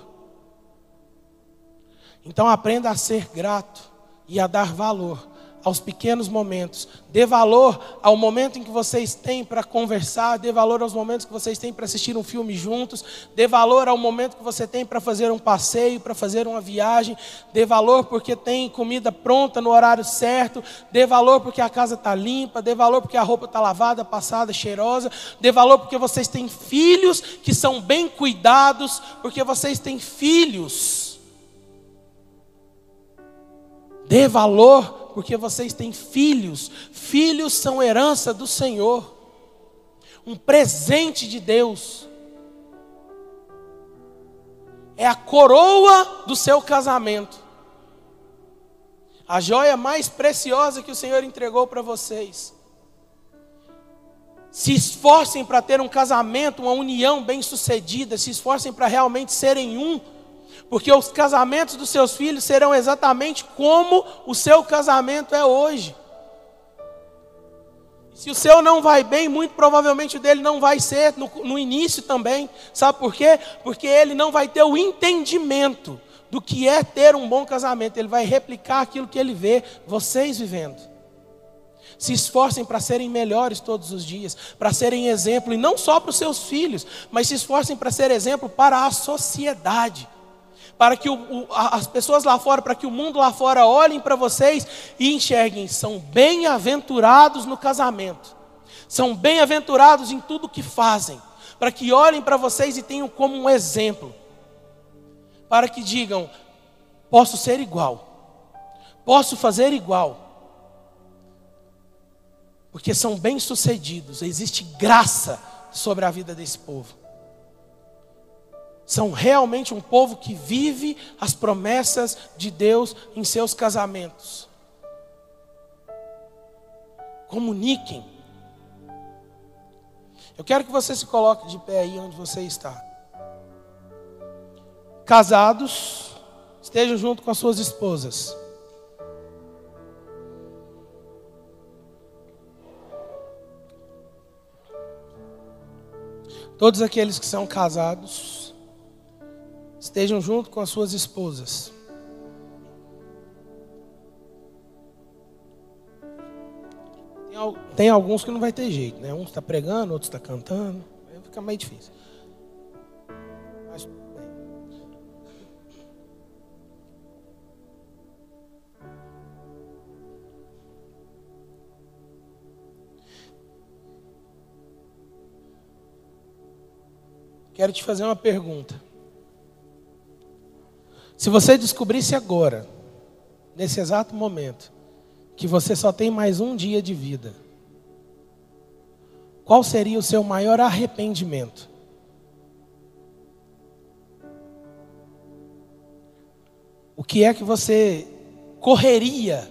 Então aprenda a ser grato e a dar valor aos pequenos momentos. Dê valor ao momento em que vocês têm para conversar, dê valor aos momentos que vocês têm para assistir um filme juntos, dê valor ao momento que você tem para fazer um passeio, para fazer uma viagem, dê valor porque tem comida pronta no horário certo, dê valor porque a casa está limpa, dê valor porque a roupa está lavada, passada, cheirosa, dê valor porque vocês têm filhos que são bem cuidados, porque vocês têm filhos. Dê valor porque vocês têm filhos. Filhos são herança do Senhor, um presente de Deus. É a coroa do seu casamento, a joia mais preciosa que o Senhor entregou para vocês. se esforcem para ter um casamento, uma união bem-sucedida, se esforcem para realmente serem um, porque os casamentos dos seus filhos serão exatamente como o seu casamento é hoje. Se o seu não vai bem, muito provavelmente o dele não vai ser no, no início também. Sabe por quê? Porque ele não vai ter o entendimento do que é ter um bom casamento. Ele vai replicar aquilo que ele vê vocês vivendo. Se esforcem para serem melhores todos os dias, para serem exemplo, e não só para os seus filhos, mas se esforcem para ser exemplo para a sociedade. Para que o, o, as pessoas lá fora, para que o mundo lá fora olhem para vocês e enxerguem, são bem-aventurados no casamento, são bem-aventurados em tudo que fazem, para que olhem para vocês e tenham como um exemplo, para que digam: posso ser igual, posso fazer igual. Porque são bem-sucedidos, existe graça sobre a vida desse povo. São realmente um povo que vive as promessas de Deus em seus casamentos. Comuniquem. Eu quero que você se coloque de pé aí onde você está. Casados, estejam junto com as suas esposas. Todos aqueles que são casados estejam junto com as suas esposas. Tem, alguns que não vai ter jeito, né? Um está pregando, outro está cantando, aí fica meio difícil. Quero te fazer uma pergunta. Se você descobrisse agora, nesse exato momento, que você só tem mais um dia de vida, qual seria o seu maior arrependimento? O que é que você correria,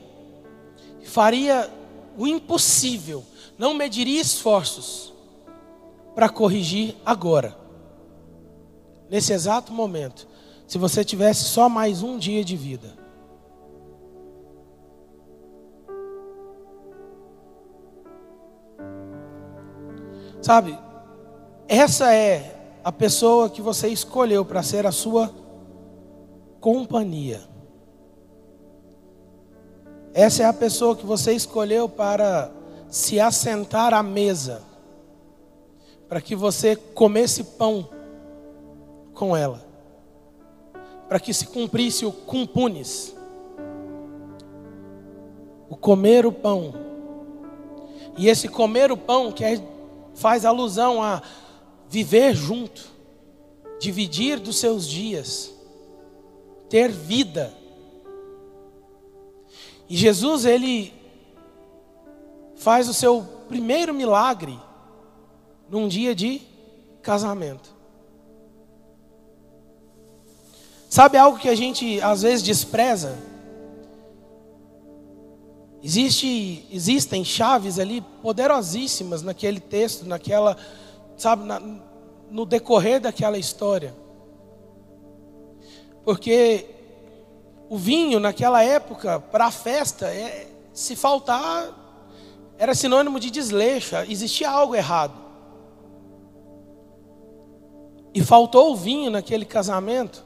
faria o impossível, não mediria esforços para corrigir agora? nesse exato momento, se você tivesse só mais um dia de vida? Sabe, essa é a pessoa que você escolheu para ser a sua companhia. Essa é a pessoa que você escolheu para se assentar à mesa, para que você comesse pão com ela, para que se cumprisse o cumpunes, o comer o pão. E esse comer o pão que é, faz alusão a viver junto, dividir dos seus dias, ter vida. E Jesus, ele faz o seu primeiro milagre num dia de casamento. Sabe algo que a gente às vezes despreza? Existe, existem chaves ali poderosíssimas naquele texto, naquela, sabe, na, no decorrer daquela história. Porque o vinho naquela época, para a festa, é, se faltar, era sinônimo de desleixo, existia algo errado. E faltou o vinho naquele casamento.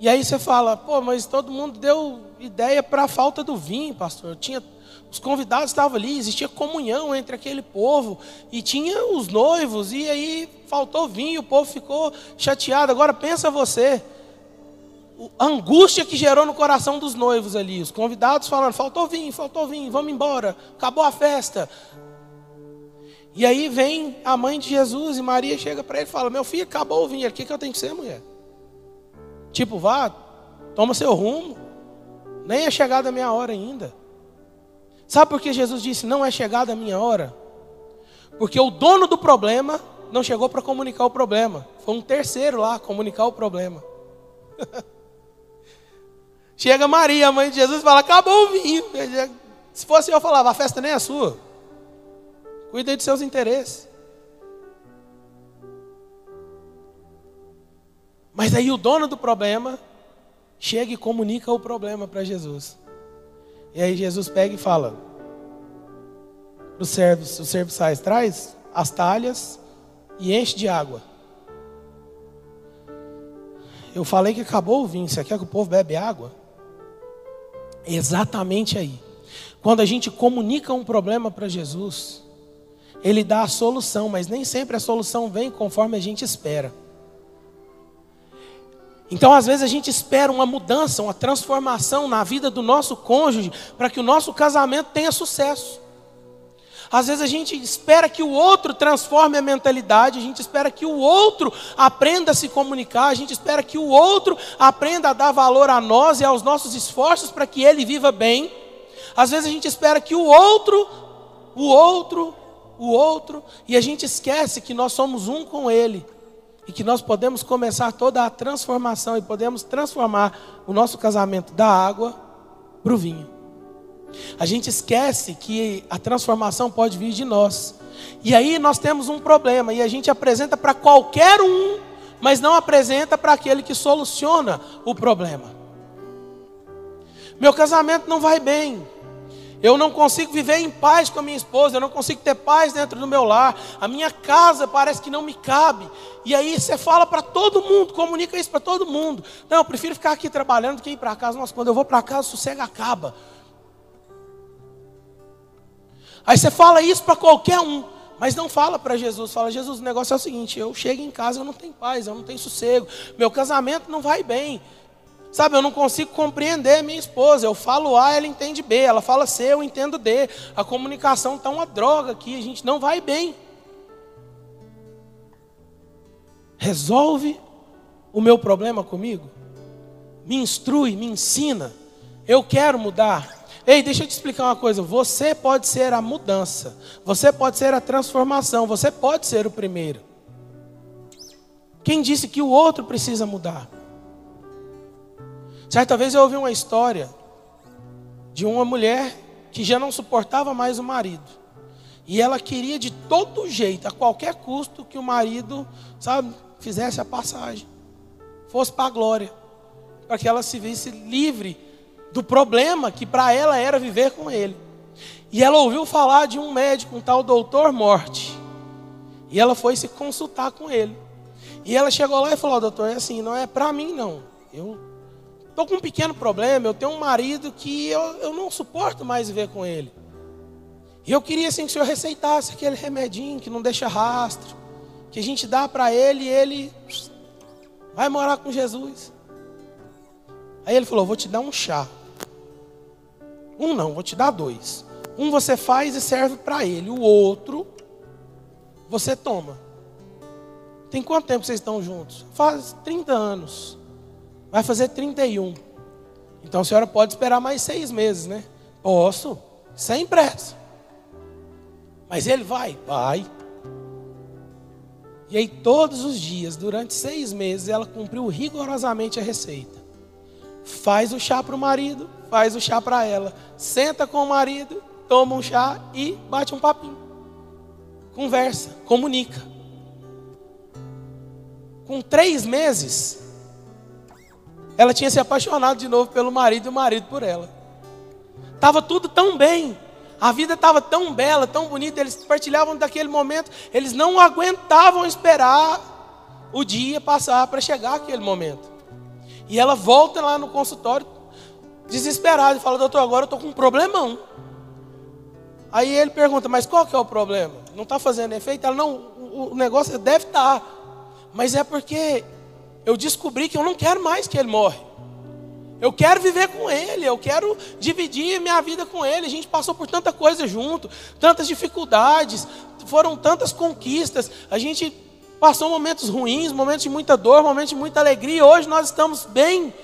E aí você fala, pô, mas todo mundo deu ideia para a falta do vinho, pastor. Tinha, os convidados estavam ali, existia comunhão entre aquele povo, e tinha os noivos, e aí faltou vinho, o povo ficou chateado. Agora pensa você, a angústia que gerou no coração dos noivos ali, os convidados falando, faltou vinho, faltou vinho, vamos embora, acabou a festa. E aí vem a mãe de Jesus e Maria chega para ele e fala: Meu filho, acabou o vinho, o que, que eu tenho que ser, mulher? Tipo, vá, toma seu rumo. Nem é chegada a minha hora ainda. Sabe por que Jesus disse: Não é chegada a minha hora? Porque o dono do problema não chegou para comunicar o problema. Foi um terceiro lá comunicar o problema. Chega Maria, a mãe de Jesus, e fala: Acabou o vinho. Se fosse eu, falava: A festa nem é sua. Cuide de seus interesses. Mas aí o dono do problema chega e comunica o problema para Jesus. E aí Jesus pega e fala para os servos, os serviçais, traz as talhas e enche de água. Eu falei que acabou o vinho, você quer que o povo bebe água? Exatamente aí. Quando a gente comunica um problema para Jesus, Ele dá a solução, mas nem sempre a solução vem conforme a gente espera. Então, às vezes, a gente espera uma mudança, uma transformação na vida do nosso cônjuge para que o nosso casamento tenha sucesso. Às vezes a gente espera que o outro transforme a mentalidade, a gente espera que o outro aprenda a se comunicar, a gente espera que o outro aprenda a dar valor a nós e aos nossos esforços para que ele viva bem. Às vezes a gente espera que o outro, o outro, o outro, e a gente esquece que nós somos um com ele e que nós podemos começar toda a transformação e podemos transformar o nosso casamento da água para o vinho. A gente esquece que a transformação pode vir de nós. E aí nós temos um problema e a gente apresenta para qualquer um, mas não apresenta para aquele que soluciona o problema. Meu casamento não vai bem. Eu não consigo viver em paz com a minha esposa, eu não consigo ter paz dentro do meu lar. A minha casa parece que não me cabe. E aí você fala para todo mundo, comunica isso para todo mundo. Não, eu prefiro ficar aqui trabalhando do que ir para casa. Nossa, quando eu vou para casa, o sossego acaba. Aí você fala isso para qualquer um, mas não fala para Jesus. Fala, Jesus, o negócio é o seguinte: eu chego em casa, eu não tenho paz, eu não tenho sossego, meu casamento não vai bem. Sabe, eu não consigo compreender minha esposa. Eu falo A, ela entende B. Ela fala C, eu entendo D. A comunicação está uma droga aqui, a gente não vai bem. Resolve o meu problema comigo. Me instrui, me ensina. Eu quero mudar. Ei, deixa eu te explicar uma coisa. Você pode ser a mudança. Você pode ser a transformação. Você pode ser o primeiro. Quem disse que o outro precisa mudar? Certa vez eu ouvi uma história de uma mulher que já não suportava mais o marido. E ela queria de todo jeito, a qualquer custo, que o marido, sabe, fizesse a passagem. Fosse para a glória. Para que ela se visse livre do problema que para ela era viver com ele. E ela ouviu falar de um médico, um tal doutor Morte. E ela foi se consultar com ele. E ela chegou lá e falou: doutor, é assim, não é para mim não. Eu estou com um pequeno problema. Eu tenho um marido que eu, eu não suporto mais viver com ele. E eu queria assim que o senhor receitasse aquele remedinho que não deixa rastro, que a gente dá para ele e ele vai morar com Jesus. Aí ele falou: Vou te dar um chá. Um não, vou te dar dois. Um você faz e serve para ele, o outro você toma. Tem quanto tempo vocês estão juntos? Faz 30 anos. Vai fazer 31. Então a senhora pode esperar mais seis meses, né? Posso, sem pressa. Mas ele vai? Vai. E aí, todos os dias, durante seis meses, ela cumpriu rigorosamente a receita. Faz o chá para o marido, faz o chá para ela. Senta com o marido, toma um chá e bate um papinho. Conversa, comunica. Com três meses, ela tinha se apaixonado de novo pelo marido e o marido por ela. Estava tudo tão bem. A vida estava tão bela, tão bonita, eles partilhavam daquele momento, eles não aguentavam esperar o dia passar para chegar aquele momento. E ela volta lá no consultório desesperado e fala: Doutor, agora eu estou com um problemão. Aí ele pergunta: Mas qual que é o problema? Não está fazendo efeito? Ela: Não, o negócio deve estar. Tá. Mas é porque eu descobri que eu não quero mais que ele morre. Eu quero viver com ele, eu quero dividir minha vida com ele. A gente passou por tanta coisa junto, tantas dificuldades, foram tantas conquistas. A gente passou momentos ruins, momentos de muita dor, momentos de muita alegria. Hoje nós estamos bem.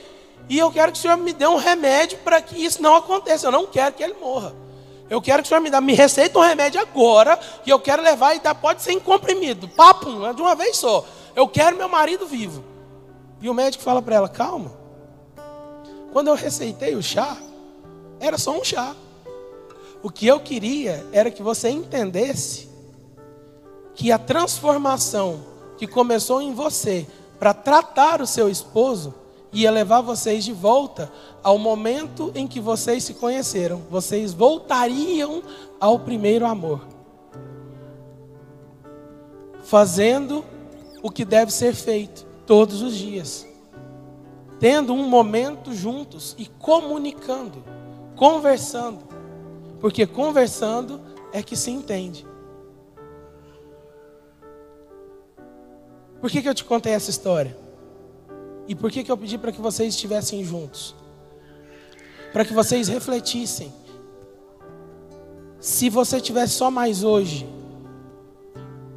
E eu quero que o Senhor me dê um remédio para que isso não aconteça. Eu não quero que ele morra. Eu quero que o Senhor me dê, me receita um remédio agora, e eu quero levar e dar, pode ser em comprimido, papo, de uma vez só. Eu quero meu marido vivo. E o médico fala para ela: calma. Quando eu receitei o chá, era só um chá. O que eu queria era que você entendesse que a transformação que começou em você para tratar o seu esposo ia levar vocês de volta ao momento em que vocês se conheceram. Vocês voltariam ao primeiro amor. Fazendo o que deve ser feito todos os dias. Tendo um momento juntos e comunicando, conversando. Porque conversando é que se entende. Por que, que eu te contei essa história? E por que, que eu pedi para que vocês estivessem juntos? Para que vocês refletissem. Se você tivesse só mais hoje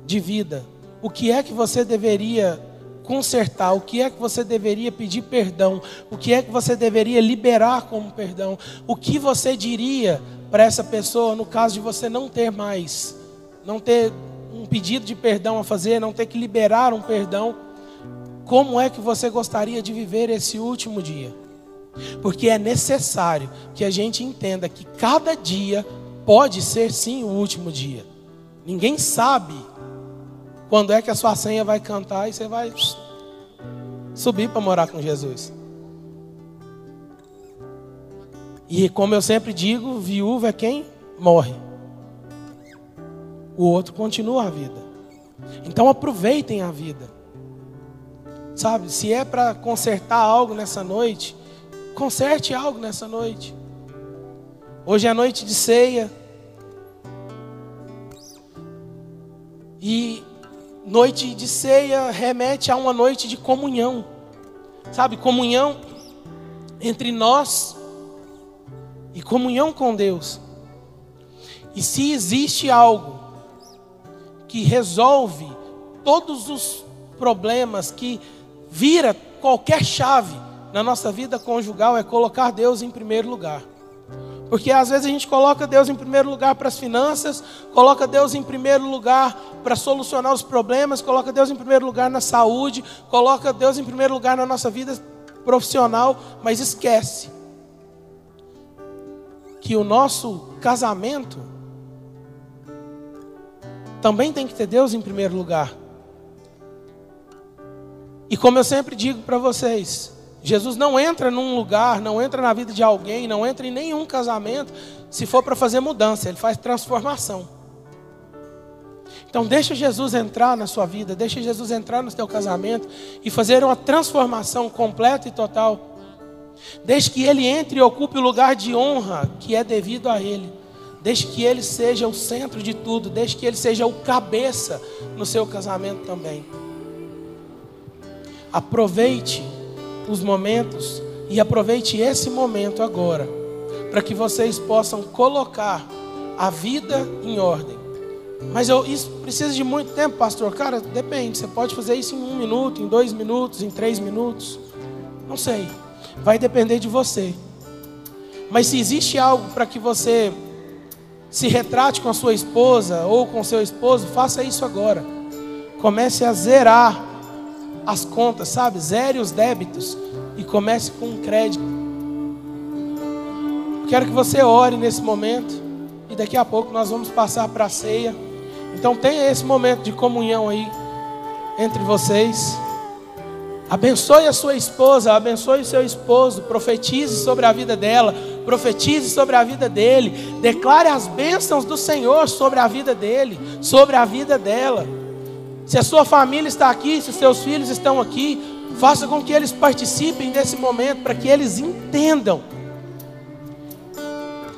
de vida, o que é que você deveria consertar, o que é que você deveria pedir perdão, o que é que você deveria liberar como perdão, o que você diria para essa pessoa no caso de você não ter mais, não ter um pedido de perdão a fazer, não ter que liberar um perdão, como é que você gostaria de viver esse último dia? Porque é necessário que a gente entenda que cada dia pode ser sim o último dia. Ninguém sabe quando é que a sua senha vai cantar e você vai subir para morar com Jesus. E como eu sempre digo, viúva é quem morre. O outro continua a vida. Então aproveitem a vida. Sabe, se é para consertar algo nessa noite, conserte algo nessa noite. Hoje é noite de ceia. E Noite de ceia remete a uma noite de comunhão. Sabe, comunhão entre nós e comunhão com Deus. E se existe algo que resolve todos os problemas, que vira qualquer chave na nossa vida conjugal, é colocar Deus em primeiro lugar. Porque às vezes a gente coloca Deus em primeiro lugar para as finanças, coloca Deus em primeiro lugar para solucionar os problemas, coloca Deus em primeiro lugar na saúde, coloca Deus em primeiro lugar na nossa vida profissional, mas esquece que o nosso casamento também tem que ter Deus em primeiro lugar. E como eu sempre digo para vocês, Jesus não entra num lugar, não entra na vida de alguém, não entra em nenhum casamento, se for para fazer mudança, ele faz transformação. Então deixa Jesus entrar na sua vida, deixa Jesus entrar no teu casamento e fazer uma transformação completa e total. Deixe que ele entre e ocupe o lugar de honra que é devido a ele. Deixe que ele seja o centro de tudo, deixe que ele seja o cabeça no seu casamento também. Aproveite os momentos e aproveite esse momento agora, para que vocês possam colocar a vida em ordem. Mas eu, isso precisa de muito tempo, pastor. Cara, depende. Você pode fazer isso em um minuto, em dois minutos, em três minutos. Não sei. Vai depender de você. Mas se existe algo para que você se retrate com a sua esposa ou com seu esposo, faça isso agora. Comece a zerar as contas, sabe? Zere os débitos e comece com um crédito. Quero que você ore nesse momento e daqui a pouco nós vamos passar para a ceia. Então tenha esse momento de comunhão aí entre vocês. Abençoe a sua esposa, abençoe o seu esposo, profetize sobre a vida dela, profetize sobre a vida dele, declare as bênçãos do Senhor sobre a vida dele, sobre a vida dela. Se a sua família está aqui, se os seus filhos estão aqui, faça com que eles participem desse momento, para que eles entendam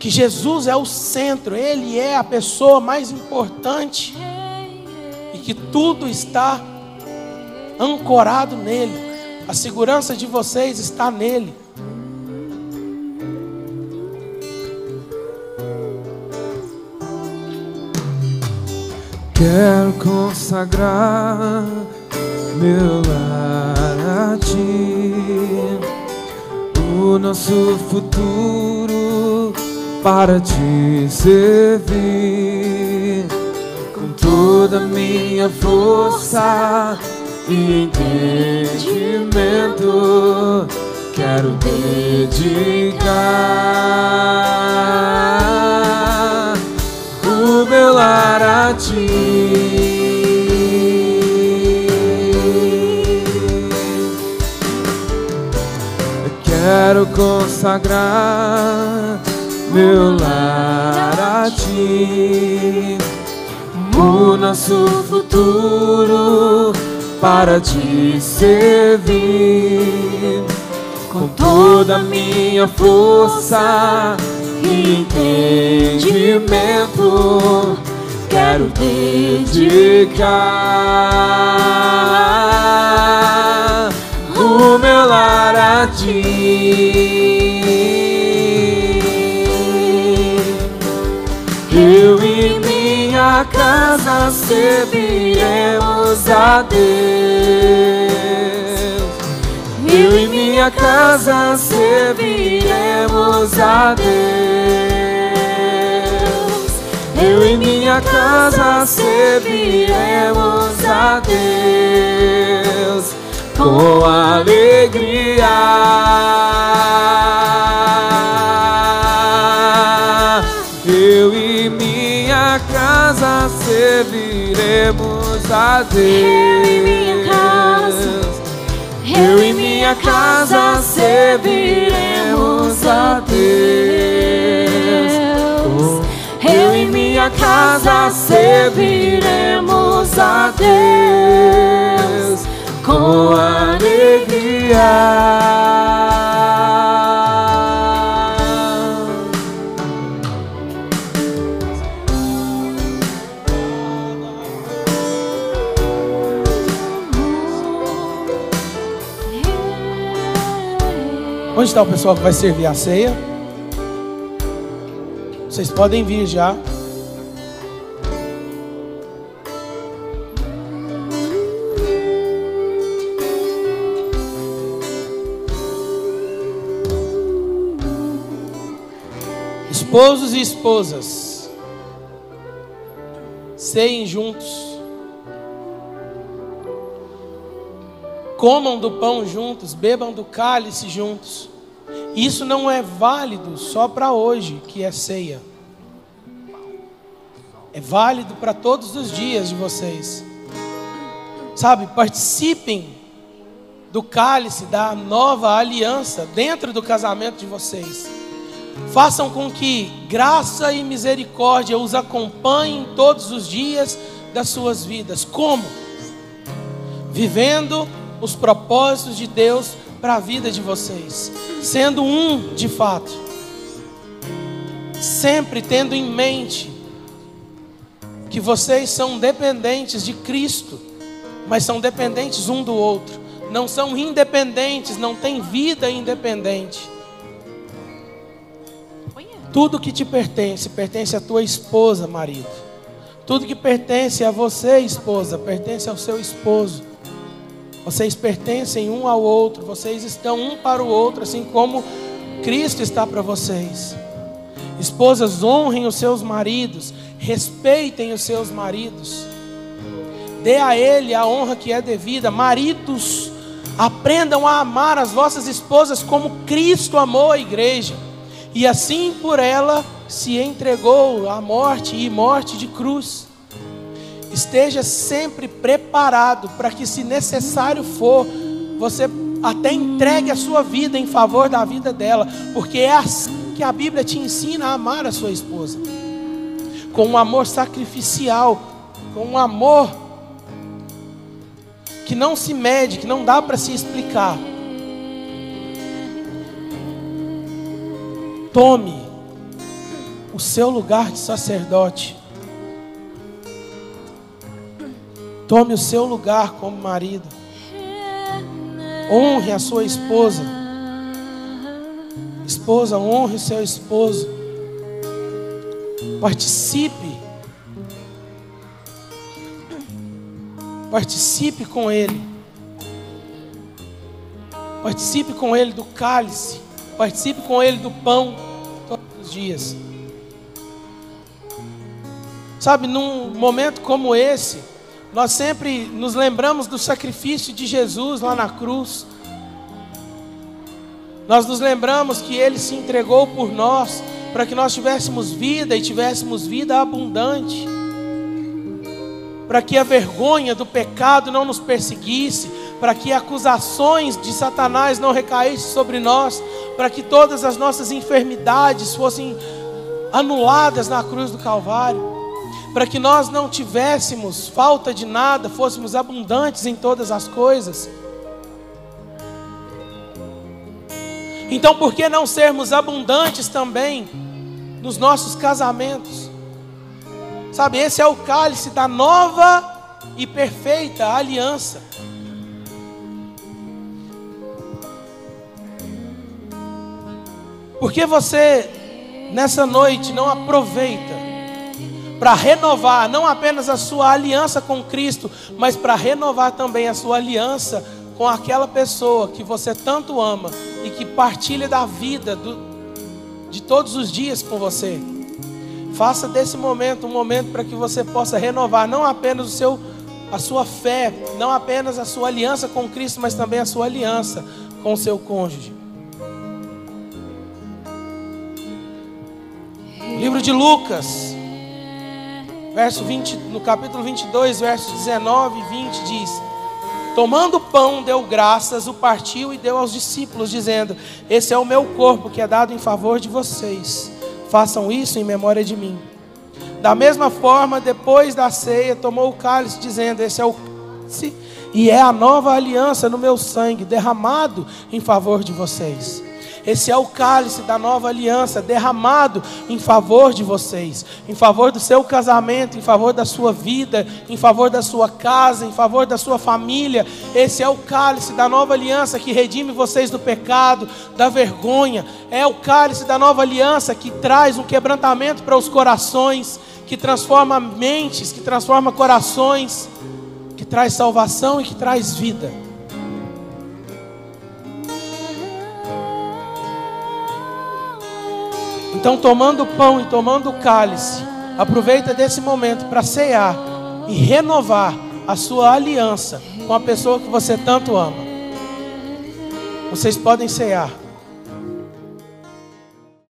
que Jesus é o centro, Ele é a pessoa mais importante e que tudo está ancorado nele, a segurança de vocês está nele. Quero consagrar meu lar a ti, o nosso futuro para te servir com toda minha força e entendimento. Quero dedicar meu lar a ti. Eu quero consagrar meu lar a ti, o nosso futuro para te servir com toda a minha força entendimento. Quero dedicar o meu lar a ti. Eu e minha casa serviremos a Deus. Eu e minha casa serviremos a Deus. Eu e minha casa serviremos a Deus com alegria. Eu e minha casa serviremos a Deus. Eu e minha casa, Eu e minha casa serviremos a Deus. Eu e minha casa serviremos a Deus com alegria. Está o pessoal que vai servir a ceia? Vocês podem vir já. Esposos e esposas, ceiem juntos, comam do pão juntos, bebam do cálice juntos. Isso não é válido só para hoje, que é ceia. É válido para todos os dias de vocês. Sabe, participem do cálice da nova aliança dentro do casamento de vocês. Façam com que graça e misericórdia os acompanhem todos os dias das suas vidas. Como? Vivendo os propósitos de Deus para a vida de vocês, sendo um de fato, sempre tendo em mente que vocês são dependentes de Cristo, mas são dependentes um do outro, não são independentes, não têm vida independente. Tudo que te pertence, pertence à tua esposa, marido. Tudo que pertence a você, esposa, pertence ao seu esposo. Vocês pertencem um ao outro, vocês estão um para o outro, assim como Cristo está para vocês. Esposas, honrem os seus maridos, respeitem os seus maridos, dê a ele a honra que é devida. Maridos, aprendam a amar as vossas esposas como Cristo amou a igreja, e assim por ela se entregou à morte e morte de cruz. Esteja sempre preparado para que, se necessário for, você até entregue a sua vida em favor da vida dela, porque é assim que a Bíblia te ensina a amar a sua esposa com um amor sacrificial, com um amor que não se mede, que não dá para se explicar. Tome o seu lugar de sacerdote. Tome o seu lugar como marido. Honre a sua esposa. Esposa, honre seu esposo. Participe. Participe com ele. Participe com ele do cálice. Participe com ele do pão todos os dias. Sabe, num momento como esse, nós sempre nos lembramos do sacrifício de Jesus lá na cruz. Nós nos lembramos que ele se entregou por nós, para que nós tivéssemos vida e tivéssemos vida abundante. Para que a vergonha do pecado não nos perseguisse, para que acusações de Satanás não recaíssem sobre nós, para que todas as nossas enfermidades fossem anuladas na cruz do Calvário, para que nós não tivéssemos falta de nada, fôssemos abundantes em todas as coisas. Então, por que não sermos abundantes também nos nossos casamentos? Sabe, esse é o cálice da nova e perfeita aliança. Por que você, nessa noite, não aproveita para renovar não apenas a sua aliança com Cristo, mas para renovar também a sua aliança com aquela pessoa que você tanto ama e que partilha da vida do, de todos os dias com você? Faça desse momento um momento para que você possa renovar não apenas o seu a sua fé, não apenas a sua aliança com Cristo, mas também a sua aliança com o seu cônjuge. Livro de Lucas, verso 20, no capítulo 22, versos 19 e 20 diz: Tomando o pão, deu graças, o partiu e deu aos discípulos, dizendo: Esse é o meu corpo que é dado em favor de vocês. Façam isso em memória de mim. Da mesma forma, depois da ceia, tomou o cálice, dizendo: Esse é o cálice e é a nova aliança no meu sangue, derramado em favor de vocês. Esse é o cálice da nova aliança derramado em favor de vocês, em favor do seu casamento, em favor da sua vida, em favor da sua casa, em favor da sua família. Esse é o cálice da nova aliança que redime vocês do pecado, da vergonha. É o cálice da nova aliança que traz um quebrantamento para os corações, que transforma mentes, que transforma corações, que traz salvação e que traz vida. Então, tomando o pão e tomando o cálice, aproveita desse momento para cear e renovar a sua aliança com a pessoa que você tanto ama. Vocês podem cear.